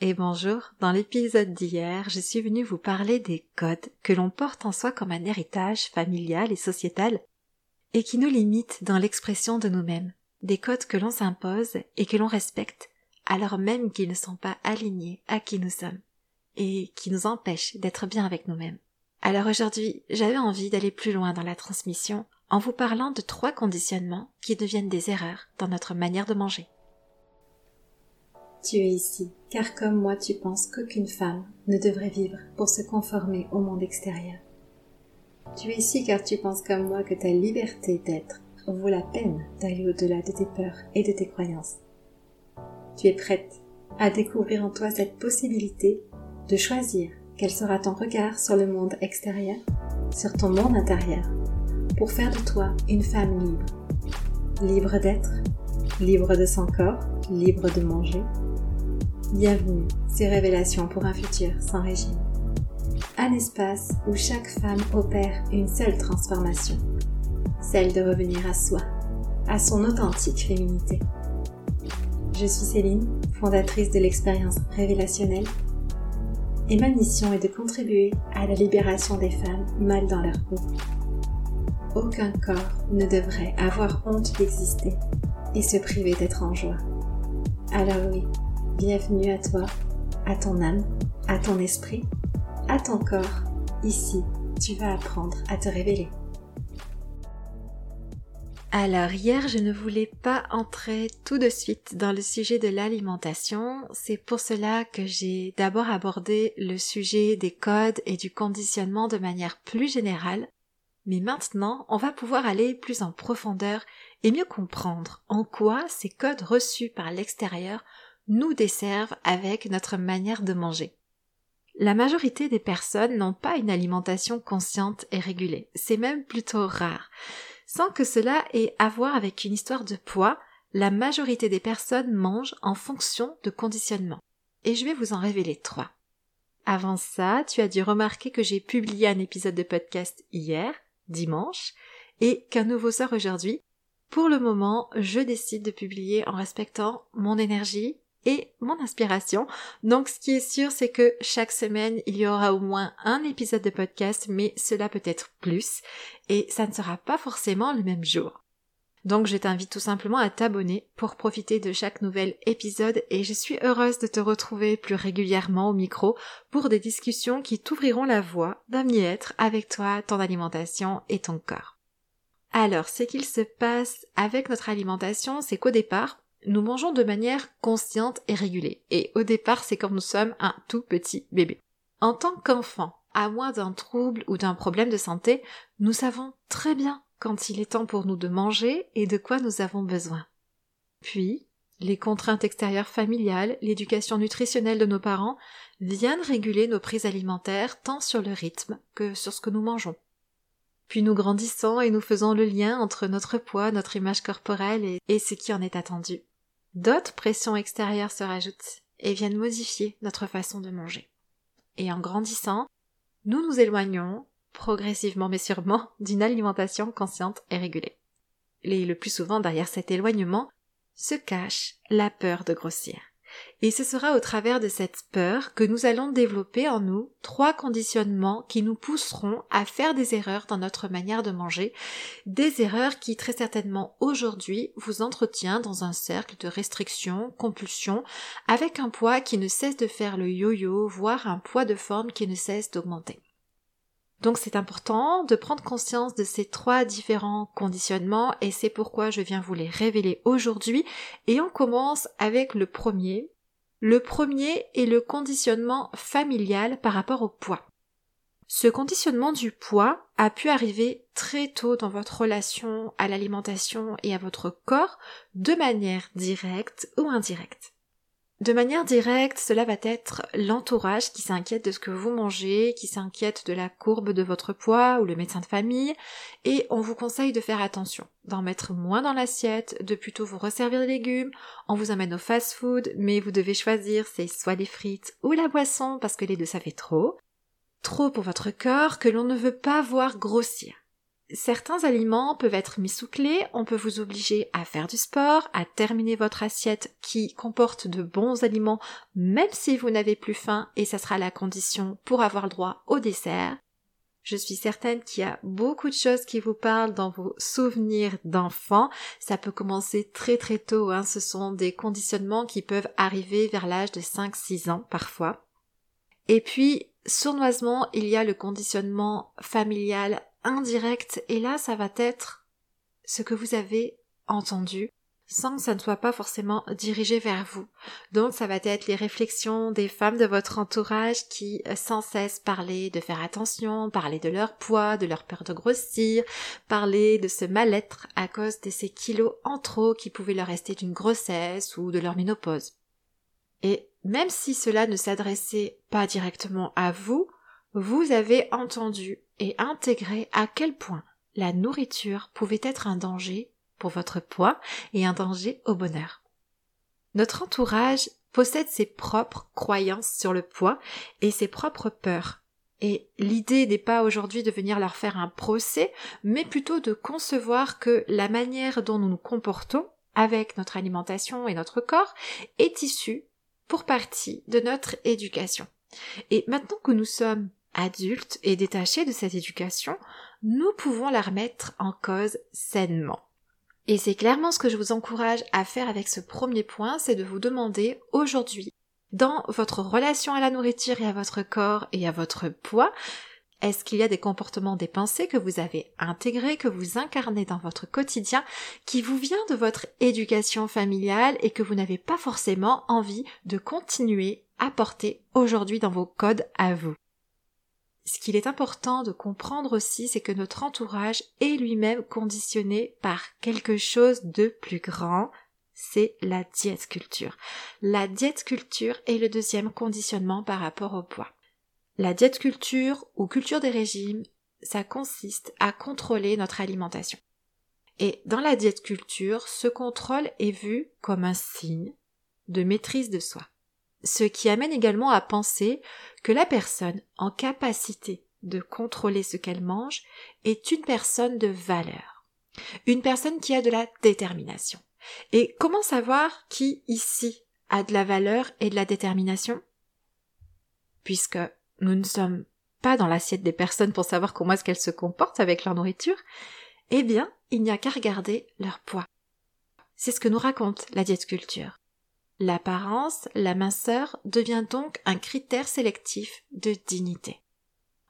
et bonjour. Dans l'épisode d'hier, je suis venue vous parler des codes que l'on porte en soi comme un héritage familial et sociétal et qui nous limitent dans l'expression de nous-mêmes. Des codes que l'on s'impose et que l'on respecte alors même qu'ils ne sont pas alignés à qui nous sommes et qui nous empêchent d'être bien avec nous-mêmes. Alors aujourd'hui, j'avais envie d'aller plus loin dans la transmission en vous parlant de trois conditionnements qui deviennent des erreurs dans notre manière de manger. Tu es ici, car comme moi tu penses qu'aucune femme ne devrait vivre pour se conformer au monde extérieur. Tu es ici car tu penses comme moi que ta liberté d'être vaut la peine d'aller au-delà de tes peurs et de tes croyances. Tu es prête à découvrir en toi cette possibilité de choisir quel sera ton regard sur le monde extérieur, sur ton monde intérieur, pour faire de toi une femme libre. Libre d'être, libre de son corps, libre de manger, Bienvenue, ces révélations pour un futur sans régime. Un espace où chaque femme opère une seule transformation, celle de revenir à soi, à son authentique féminité. Je suis Céline, fondatrice de l'expérience révélationnelle, et ma mission est de contribuer à la libération des femmes mal dans leur peau. Aucun corps ne devrait avoir honte d'exister et se priver d'être en joie. Alors oui, Bienvenue à toi, à ton âme, à ton esprit, à ton corps. Ici, tu vas apprendre à te révéler. Alors hier, je ne voulais pas entrer tout de suite dans le sujet de l'alimentation. C'est pour cela que j'ai d'abord abordé le sujet des codes et du conditionnement de manière plus générale. Mais maintenant, on va pouvoir aller plus en profondeur et mieux comprendre en quoi ces codes reçus par l'extérieur nous desservent avec notre manière de manger. La majorité des personnes n'ont pas une alimentation consciente et régulée. C'est même plutôt rare. Sans que cela ait à voir avec une histoire de poids, la majorité des personnes mangent en fonction de conditionnement. Et je vais vous en révéler trois. Avant ça, tu as dû remarquer que j'ai publié un épisode de podcast hier, dimanche, et qu'un nouveau sort aujourd'hui. Pour le moment, je décide de publier en respectant mon énergie, et mon inspiration. Donc ce qui est sûr, c'est que chaque semaine, il y aura au moins un épisode de podcast, mais cela peut être plus, et ça ne sera pas forcément le même jour. Donc je t'invite tout simplement à t'abonner pour profiter de chaque nouvel épisode et je suis heureuse de te retrouver plus régulièrement au micro pour des discussions qui t'ouvriront la voie d'un mieux-être avec toi, ton alimentation et ton corps. Alors, ce qu'il se passe avec notre alimentation, c'est qu'au départ, nous mangeons de manière consciente et régulée. Et au départ, c'est comme nous sommes un tout petit bébé. En tant qu'enfant, à moins d'un trouble ou d'un problème de santé, nous savons très bien quand il est temps pour nous de manger et de quoi nous avons besoin. Puis, les contraintes extérieures familiales, l'éducation nutritionnelle de nos parents viennent réguler nos prises alimentaires tant sur le rythme que sur ce que nous mangeons. Puis nous grandissons et nous faisons le lien entre notre poids, notre image corporelle et, ce qui en est attendu d'autres pressions extérieures se rajoutent et viennent modifier notre façon de manger. Et en grandissant, nous nous éloignons, progressivement mais sûrement, d'une alimentation consciente et régulée. Et le plus souvent derrière cet éloignement se cache la peur de grossir. Et ce sera au travers de cette peur que nous allons développer en nous trois conditionnements qui nous pousseront à faire des erreurs dans notre manière de manger, des erreurs qui très certainement aujourd'hui vous entretient dans un cercle de restriction, compulsion, avec un poids qui ne cesse de faire le yo-yo, voire un poids de forme qui ne cesse d'augmenter. Donc c'est important de prendre conscience de ces trois différents conditionnements et c'est pourquoi je viens vous les révéler aujourd'hui et on commence avec le premier. Le premier est le conditionnement familial par rapport au poids. Ce conditionnement du poids a pu arriver très tôt dans votre relation à l'alimentation et à votre corps de manière directe ou indirecte. De manière directe, cela va être l'entourage qui s'inquiète de ce que vous mangez, qui s'inquiète de la courbe de votre poids ou le médecin de famille, et on vous conseille de faire attention, d'en mettre moins dans l'assiette, de plutôt vous resservir des légumes, on vous amène au fast-food, mais vous devez choisir c'est soit les frites ou la boisson parce que les deux ça fait trop, trop pour votre corps que l'on ne veut pas voir grossir. Certains aliments peuvent être mis sous clé, on peut vous obliger à faire du sport, à terminer votre assiette qui comporte de bons aliments même si vous n'avez plus faim et ça sera la condition pour avoir le droit au dessert. Je suis certaine qu'il y a beaucoup de choses qui vous parlent dans vos souvenirs d'enfants. Ça peut commencer très très tôt, hein. ce sont des conditionnements qui peuvent arriver vers l'âge de 5-6 ans parfois. Et puis, sournoisement, il y a le conditionnement familial indirect, et là, ça va être ce que vous avez entendu, sans que ça ne soit pas forcément dirigé vers vous. Donc ça va être les réflexions des femmes de votre entourage qui euh, sans cesse parlaient de faire attention, parler de leur poids, de leur peur de grossir, parler de ce mal-être à cause de ces kilos en trop qui pouvaient leur rester d'une grossesse ou de leur ménopause. Et même si cela ne s'adressait pas directement à vous, vous avez entendu et intégré à quel point la nourriture pouvait être un danger pour votre poids et un danger au bonheur. Notre entourage possède ses propres croyances sur le poids et ses propres peurs. Et l'idée n'est pas aujourd'hui de venir leur faire un procès, mais plutôt de concevoir que la manière dont nous nous comportons avec notre alimentation et notre corps est issue pour partie de notre éducation. Et maintenant que nous sommes adultes et détachés de cette éducation, nous pouvons la remettre en cause sainement. Et c'est clairement ce que je vous encourage à faire avec ce premier point, c'est de vous demander aujourd'hui, dans votre relation à la nourriture et à votre corps et à votre poids, est-ce qu'il y a des comportements, des pensées que vous avez intégrés, que vous incarnez dans votre quotidien, qui vous vient de votre éducation familiale et que vous n'avez pas forcément envie de continuer à porter aujourd'hui dans vos codes à vous? Ce qu'il est important de comprendre aussi, c'est que notre entourage est lui-même conditionné par quelque chose de plus grand, c'est la diète culture. La diète culture est le deuxième conditionnement par rapport au poids. La diète culture ou culture des régimes, ça consiste à contrôler notre alimentation. Et dans la diète culture, ce contrôle est vu comme un signe de maîtrise de soi ce qui amène également à penser que la personne en capacité de contrôler ce qu'elle mange est une personne de valeur, une personne qui a de la détermination. Et comment savoir qui ici a de la valeur et de la détermination? Puisque nous ne sommes pas dans l'assiette des personnes pour savoir comment est-ce qu'elles se comportent avec leur nourriture, eh bien, il n'y a qu'à regarder leur poids. C'est ce que nous raconte la diète culture. L'apparence, la minceur devient donc un critère sélectif de dignité.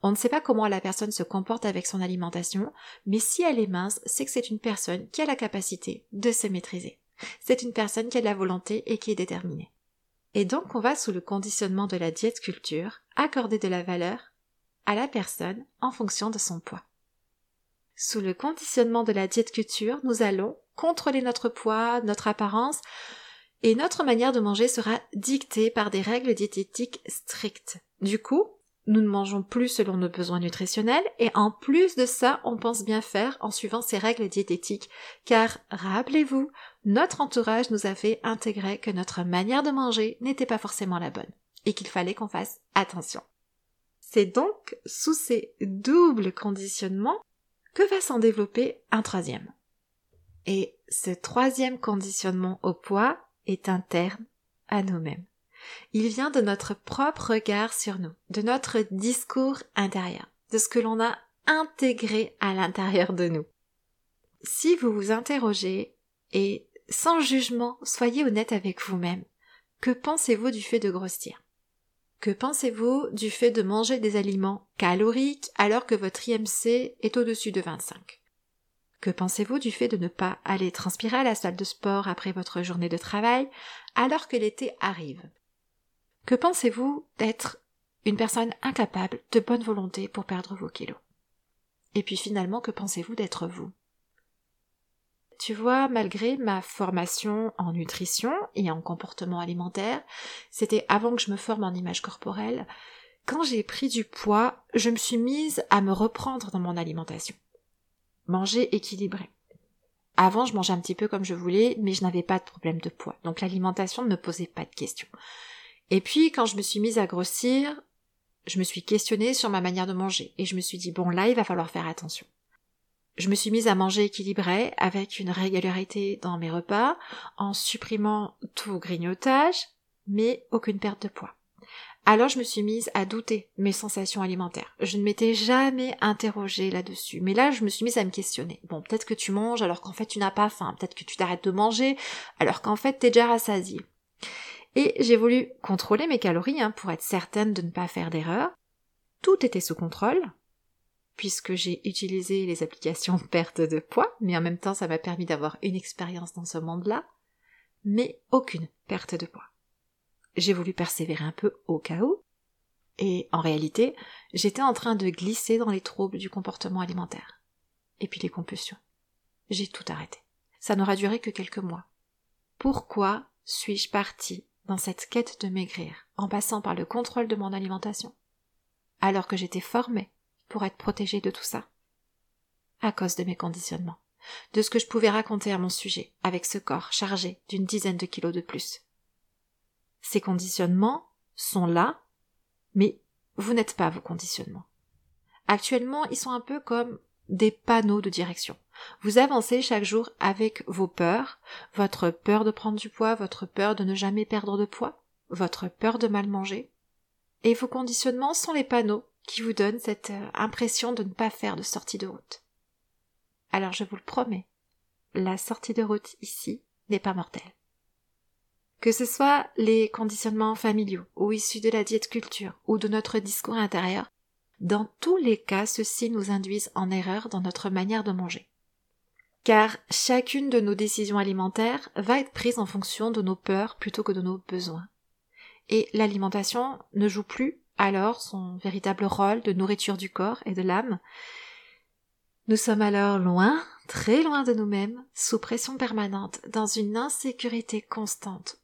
On ne sait pas comment la personne se comporte avec son alimentation, mais si elle est mince, c'est que c'est une personne qui a la capacité de se maîtriser. C'est une personne qui a de la volonté et qui est déterminée. Et donc on va sous le conditionnement de la diète culture accorder de la valeur à la personne en fonction de son poids. Sous le conditionnement de la diète culture, nous allons contrôler notre poids, notre apparence, et notre manière de manger sera dictée par des règles diététiques strictes. Du coup, nous ne mangeons plus selon nos besoins nutritionnels et en plus de ça, on pense bien faire en suivant ces règles diététiques. Car, rappelez-vous, notre entourage nous a fait intégrer que notre manière de manger n'était pas forcément la bonne et qu'il fallait qu'on fasse attention. C'est donc sous ces doubles conditionnements que va s'en développer un troisième. Et ce troisième conditionnement au poids, est interne à nous-mêmes. Il vient de notre propre regard sur nous, de notre discours intérieur, de ce que l'on a intégré à l'intérieur de nous. Si vous vous interrogez et sans jugement, soyez honnête avec vous-même. Que pensez-vous du fait de grossir? Que pensez-vous du fait de manger des aliments caloriques alors que votre IMC est au-dessus de 25 que pensez-vous du fait de ne pas aller transpirer à la salle de sport après votre journée de travail alors que l'été arrive? Que pensez-vous d'être une personne incapable de bonne volonté pour perdre vos kilos? Et puis finalement, que pensez-vous d'être vous? Tu vois, malgré ma formation en nutrition et en comportement alimentaire, c'était avant que je me forme en image corporelle, quand j'ai pris du poids, je me suis mise à me reprendre dans mon alimentation manger équilibré. Avant, je mangeais un petit peu comme je voulais, mais je n'avais pas de problème de poids. Donc l'alimentation ne me posait pas de questions. Et puis, quand je me suis mise à grossir, je me suis questionnée sur ma manière de manger. Et je me suis dit, bon, là, il va falloir faire attention. Je me suis mise à manger équilibré avec une régularité dans mes repas, en supprimant tout grignotage, mais aucune perte de poids. Alors je me suis mise à douter mes sensations alimentaires. Je ne m'étais jamais interrogée là-dessus. Mais là, je me suis mise à me questionner. Bon, peut-être que tu manges alors qu'en fait tu n'as pas faim. Peut-être que tu t'arrêtes de manger alors qu'en fait t'es déjà rassasié. Et j'ai voulu contrôler mes calories hein, pour être certaine de ne pas faire d'erreur. Tout était sous contrôle, puisque j'ai utilisé les applications perte de poids, mais en même temps ça m'a permis d'avoir une expérience dans ce monde-là, mais aucune perte de poids j'ai voulu persévérer un peu au cas où, et en réalité, j'étais en train de glisser dans les troubles du comportement alimentaire. Et puis les compulsions. J'ai tout arrêté. Ça n'aura duré que quelques mois. Pourquoi suis-je partie dans cette quête de maigrir en passant par le contrôle de mon alimentation alors que j'étais formée pour être protégée de tout ça? À cause de mes conditionnements, de ce que je pouvais raconter à mon sujet avec ce corps chargé d'une dizaine de kilos de plus. Ces conditionnements sont là, mais vous n'êtes pas vos conditionnements. Actuellement, ils sont un peu comme des panneaux de direction. Vous avancez chaque jour avec vos peurs, votre peur de prendre du poids, votre peur de ne jamais perdre de poids, votre peur de mal manger. Et vos conditionnements sont les panneaux qui vous donnent cette euh, impression de ne pas faire de sortie de route. Alors je vous le promets, la sortie de route ici n'est pas mortelle. Que ce soit les conditionnements familiaux ou issus de la diète culture ou de notre discours intérieur, dans tous les cas, ceux-ci nous induisent en erreur dans notre manière de manger. Car chacune de nos décisions alimentaires va être prise en fonction de nos peurs plutôt que de nos besoins. Et l'alimentation ne joue plus alors son véritable rôle de nourriture du corps et de l'âme. Nous sommes alors loin, très loin de nous-mêmes, sous pression permanente, dans une insécurité constante,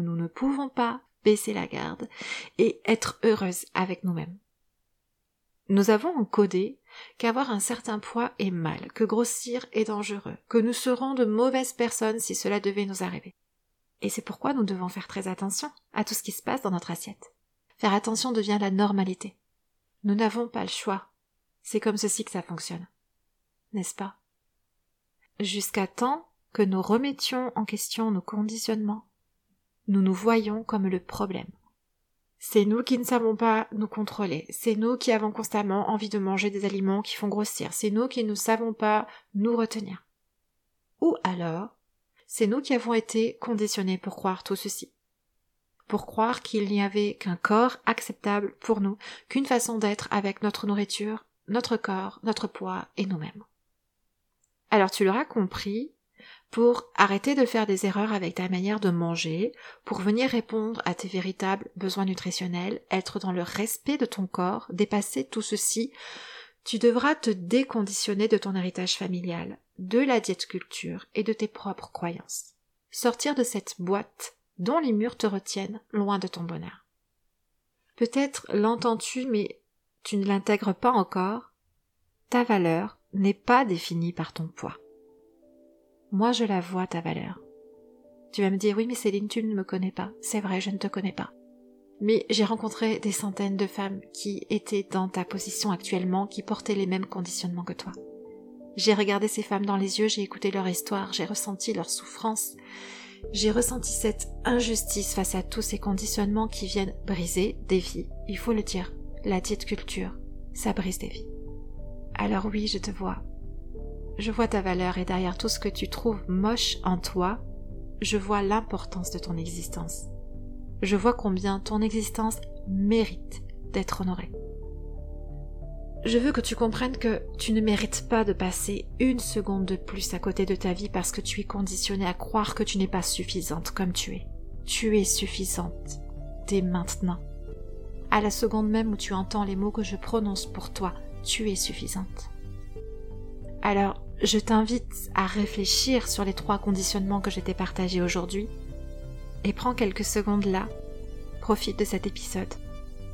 nous ne pouvons pas baisser la garde et être heureuses avec nous-mêmes. Nous avons encodé qu'avoir un certain poids est mal, que grossir est dangereux, que nous serons de mauvaises personnes si cela devait nous arriver. Et c'est pourquoi nous devons faire très attention à tout ce qui se passe dans notre assiette. Faire attention devient la normalité. Nous n'avons pas le choix. C'est comme ceci que ça fonctionne. N'est-ce pas? Jusqu'à temps que nous remettions en question nos conditionnements, nous nous voyons comme le problème. C'est nous qui ne savons pas nous contrôler, c'est nous qui avons constamment envie de manger des aliments qui font grossir, c'est nous qui ne savons pas nous retenir. Ou alors, c'est nous qui avons été conditionnés pour croire tout ceci. Pour croire qu'il n'y avait qu'un corps acceptable pour nous, qu'une façon d'être avec notre nourriture, notre corps, notre poids et nous-mêmes. Alors tu l'auras compris, pour arrêter de faire des erreurs avec ta manière de manger, pour venir répondre à tes véritables besoins nutritionnels, être dans le respect de ton corps, dépasser tout ceci, tu devras te déconditionner de ton héritage familial, de la diète culture et de tes propres croyances. Sortir de cette boîte dont les murs te retiennent loin de ton bonheur. Peut-être l'entends-tu, mais tu ne l'intègres pas encore. Ta valeur n'est pas définie par ton poids. Moi, je la vois, ta valeur. Tu vas me dire, oui, mais Céline, tu ne me connais pas. C'est vrai, je ne te connais pas. Mais j'ai rencontré des centaines de femmes qui étaient dans ta position actuellement, qui portaient les mêmes conditionnements que toi. J'ai regardé ces femmes dans les yeux, j'ai écouté leur histoire, j'ai ressenti leur souffrance, j'ai ressenti cette injustice face à tous ces conditionnements qui viennent briser des vies. Il faut le dire, la diète culture, ça brise des vies. Alors oui, je te vois, je vois ta valeur et derrière tout ce que tu trouves moche en toi, je vois l'importance de ton existence. Je vois combien ton existence mérite d'être honorée. Je veux que tu comprennes que tu ne mérites pas de passer une seconde de plus à côté de ta vie parce que tu es conditionnée à croire que tu n'es pas suffisante comme tu es. Tu es suffisante dès maintenant. À la seconde même où tu entends les mots que je prononce pour toi, tu es suffisante. Alors, je t'invite à réfléchir sur les trois conditionnements que je t'ai partagés aujourd'hui et prends quelques secondes là, profite de cet épisode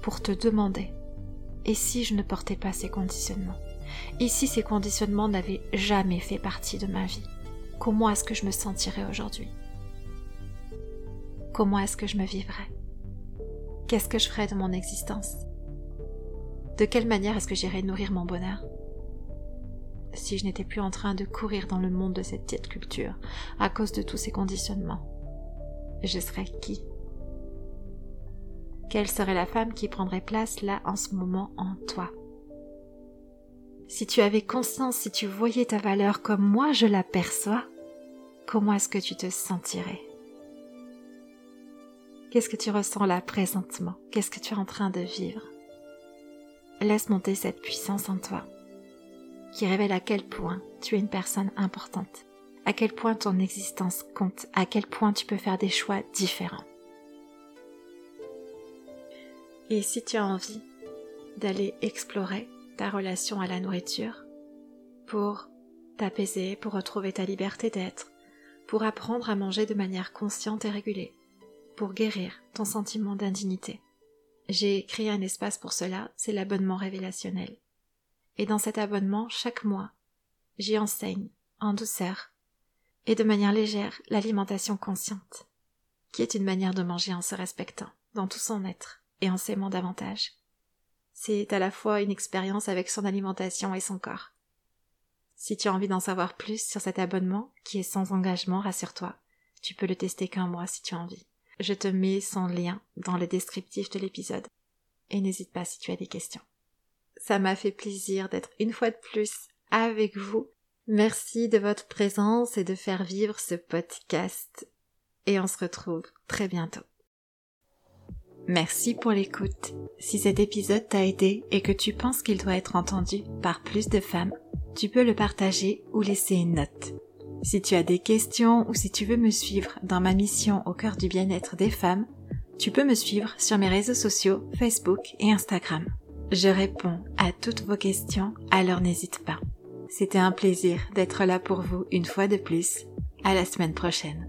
pour te demander et si je ne portais pas ces conditionnements? Et si ces conditionnements n'avaient jamais fait partie de ma vie? Comment est-ce que je me sentirais aujourd'hui? Comment est-ce que je me vivrais? Qu'est-ce que je ferais de mon existence? De quelle manière est-ce que j'irais nourrir mon bonheur? Si je n'étais plus en train de courir dans le monde de cette petite culture à cause de tous ces conditionnements. Je serais qui? Quelle serait la femme qui prendrait place là en ce moment en toi? Si tu avais conscience, si tu voyais ta valeur comme moi je l'aperçois, comment est-ce que tu te sentirais? Qu'est-ce que tu ressens là présentement? Qu'est-ce que tu es en train de vivre? Laisse monter cette puissance en toi qui révèle à quel point tu es une personne importante, à quel point ton existence compte, à quel point tu peux faire des choix différents. Et si tu as envie d'aller explorer ta relation à la nourriture pour t'apaiser, pour retrouver ta liberté d'être, pour apprendre à manger de manière consciente et régulée, pour guérir ton sentiment d'indignité. J'ai créé un espace pour cela, c'est l'abonnement révélationnel. Et dans cet abonnement, chaque mois, j'y enseigne, en douceur, et de manière légère, l'alimentation consciente, qui est une manière de manger en se respectant, dans tout son être, et en s'aimant davantage. C'est à la fois une expérience avec son alimentation et son corps. Si tu as envie d'en savoir plus sur cet abonnement, qui est sans engagement, rassure-toi, tu peux le tester qu'un mois si tu as envie. Je te mets son lien dans le descriptif de l'épisode. Et n'hésite pas si tu as des questions. Ça m'a fait plaisir d'être une fois de plus avec vous. Merci de votre présence et de faire vivre ce podcast. Et on se retrouve très bientôt. Merci pour l'écoute. Si cet épisode t'a aidé et que tu penses qu'il doit être entendu par plus de femmes, tu peux le partager ou laisser une note. Si tu as des questions ou si tu veux me suivre dans ma mission au cœur du bien-être des femmes, tu peux me suivre sur mes réseaux sociaux Facebook et Instagram. Je réponds à toutes vos questions, alors n'hésite pas. C'était un plaisir d'être là pour vous une fois de plus. À la semaine prochaine.